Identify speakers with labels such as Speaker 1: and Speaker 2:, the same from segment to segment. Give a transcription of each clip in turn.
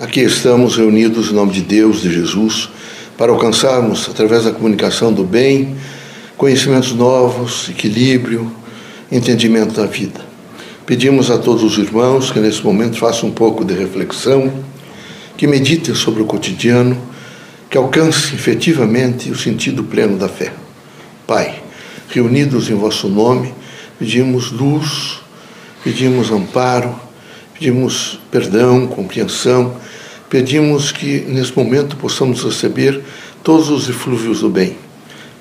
Speaker 1: Aqui estamos reunidos em nome de Deus, de Jesus, para alcançarmos, através da comunicação do bem, conhecimentos novos, equilíbrio, entendimento da vida. Pedimos a todos os irmãos que nesse momento façam um pouco de reflexão, que meditem sobre o cotidiano, que alcancem efetivamente o sentido pleno da fé. Pai, reunidos em vosso nome, pedimos luz, pedimos amparo, pedimos perdão, compreensão, pedimos que nesse momento possamos receber todos os eflúvios do bem,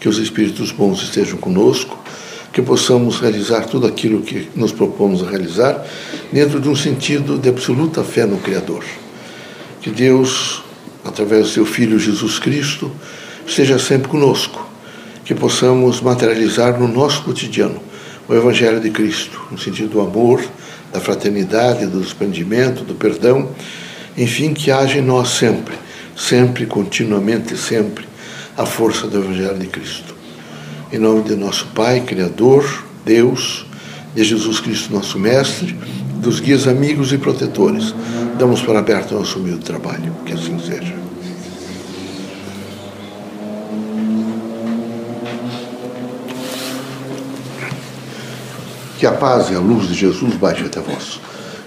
Speaker 1: que os espíritos bons estejam conosco, que possamos realizar tudo aquilo que nos propomos a realizar dentro de um sentido de absoluta fé no Criador. Que Deus, através do seu Filho Jesus Cristo, esteja sempre conosco que possamos materializar no nosso cotidiano o Evangelho de Cristo, no sentido do amor, da fraternidade, do desprendimento, do perdão, enfim, que haja em nós sempre, sempre, continuamente, sempre, a força do Evangelho de Cristo. Em nome de nosso Pai, Criador, Deus, de Jesus Cristo, nosso Mestre, dos guias amigos e protetores, damos para aberto nosso humilde trabalho. Que assim seja. Que a paz e a luz de Jesus baixe até vós.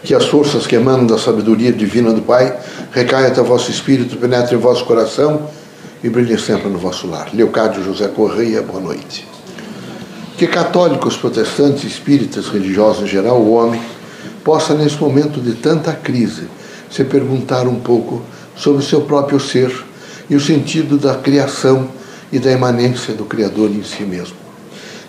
Speaker 1: Que as forças que emanam da sabedoria divina do Pai recaiam até vosso espírito, penetrem em vosso coração e brilhem sempre no vosso lar. Leocádio José Correia, boa noite. Que católicos, protestantes, espíritas, religiosos em geral, o homem, possa, nesse momento de tanta crise, se perguntar um pouco sobre o seu próprio ser e o sentido da criação e da imanência do Criador em si mesmo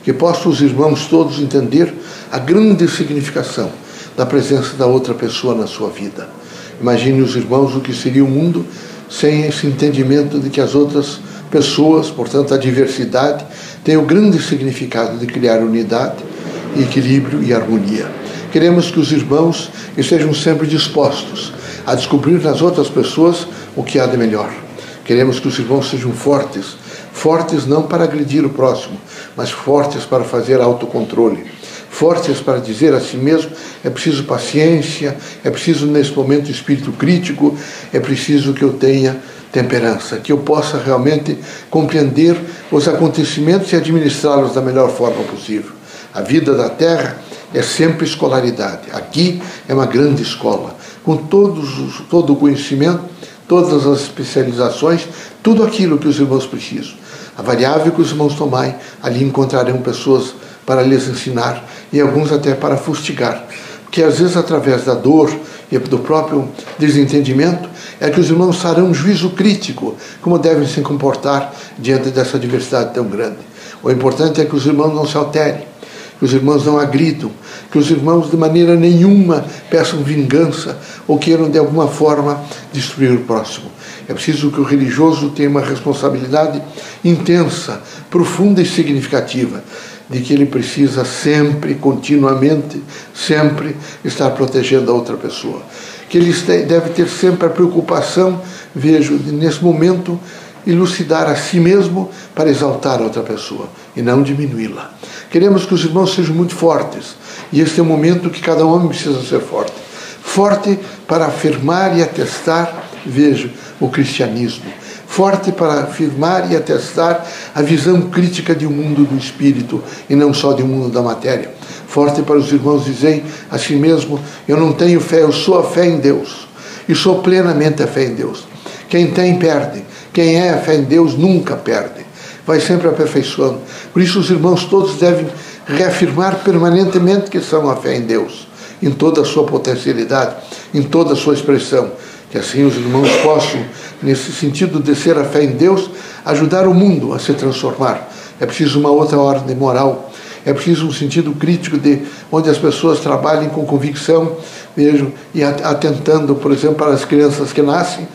Speaker 1: que possam os irmãos todos entender a grande significação da presença da outra pessoa na sua vida. Imagine os irmãos o que seria o mundo sem esse entendimento de que as outras pessoas, portanto a diversidade, tem o grande significado de criar unidade, equilíbrio e harmonia. Queremos que os irmãos estejam sempre dispostos a descobrir nas outras pessoas o que há de melhor. Queremos que os irmãos sejam fortes fortes não para agredir o próximo, mas fortes para fazer autocontrole, fortes para dizer a si mesmo: é preciso paciência, é preciso nesse momento espírito crítico, é preciso que eu tenha temperança, que eu possa realmente compreender os acontecimentos e administrá-los da melhor forma possível. A vida da Terra é sempre escolaridade. Aqui é uma grande escola, com todos, todo o conhecimento, todas as especializações, tudo aquilo que os irmãos precisam. A variável que os irmãos tomai, ali encontrarão pessoas para lhes ensinar e alguns até para fustigar. Porque às vezes, através da dor e do próprio desentendimento, é que os irmãos farão um juízo crítico, como devem se comportar diante dessa diversidade tão grande. O importante é que os irmãos não se alterem, que os irmãos não agridam, que os irmãos de maneira nenhuma peçam vingança ou queiram de alguma forma destruir o próximo. É preciso que o religioso tenha uma responsabilidade intensa, profunda e significativa, de que ele precisa sempre, continuamente, sempre estar protegendo a outra pessoa. Que ele deve ter sempre a preocupação, vejo, de, nesse momento, elucidar a si mesmo para exaltar a outra pessoa e não diminuí-la. Queremos que os irmãos sejam muito fortes e este é o momento que cada homem precisa ser forte. Forte para afirmar e atestar, vejo, o cristianismo, forte para afirmar e atestar a visão crítica de um mundo do espírito e não só de um mundo da matéria. Forte para os irmãos dizerem a si mesmo: Eu não tenho fé, eu sou a fé em Deus. E sou plenamente a fé em Deus. Quem tem, perde. Quem é a fé em Deus nunca perde. Vai sempre aperfeiçoando. Por isso, os irmãos todos devem reafirmar permanentemente que são a fé em Deus, em toda a sua potencialidade, em toda a sua expressão que assim os irmãos possam, nesse sentido de ser a fé em Deus, ajudar o mundo a se transformar. É preciso uma outra ordem moral, é preciso um sentido crítico de onde as pessoas trabalhem com convicção, vejo, e atentando, por exemplo, para as crianças que nascem,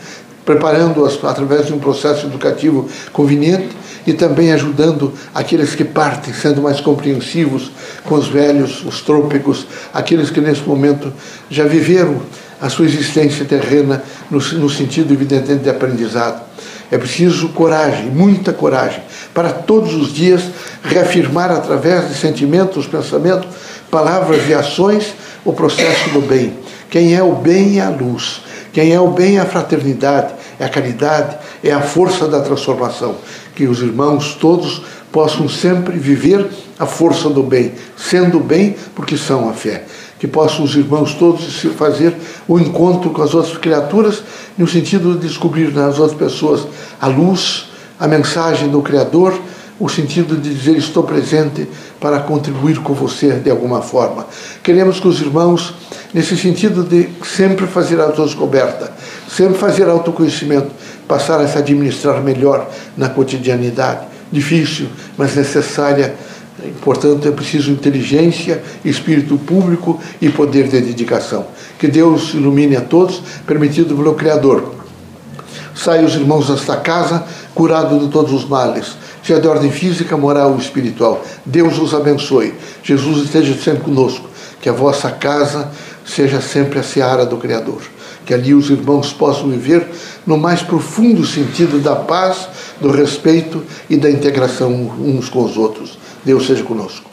Speaker 1: preparando-as através de um processo educativo conveniente e também ajudando aqueles que partem, sendo mais compreensivos com os velhos, os trôpicos, aqueles que nesse momento já viveram a sua existência terrena no, no sentido evidentemente de aprendizado. É preciso coragem, muita coragem, para todos os dias reafirmar através de sentimentos, pensamentos, palavras e ações o processo do bem. Quem é o bem é a luz. Quem é o bem é a fraternidade, é a caridade, é a força da transformação. Que os irmãos todos possam sempre viver a força do bem, sendo bem porque são a fé. Que possam os irmãos todos fazer o encontro com as outras criaturas no sentido de descobrir nas outras pessoas a luz, a mensagem do Criador, o sentido de dizer estou presente para contribuir com você de alguma forma. Queremos que os irmãos, nesse sentido de sempre fazer autodescoberta, sempre fazer autoconhecimento, passar a se administrar melhor na cotidianidade. Difícil, mas necessária. Portanto, é preciso inteligência, espírito público e poder de dedicação. Que Deus ilumine a todos, permitido pelo Criador. Saiam os irmãos desta casa curados de todos os males seja de ordem física, moral ou espiritual. Deus os abençoe. Jesus esteja sempre conosco. Que a vossa casa seja sempre a seara do Criador. Que ali os irmãos possam viver no mais profundo sentido da paz, do respeito e da integração uns com os outros. Deus seja conosco.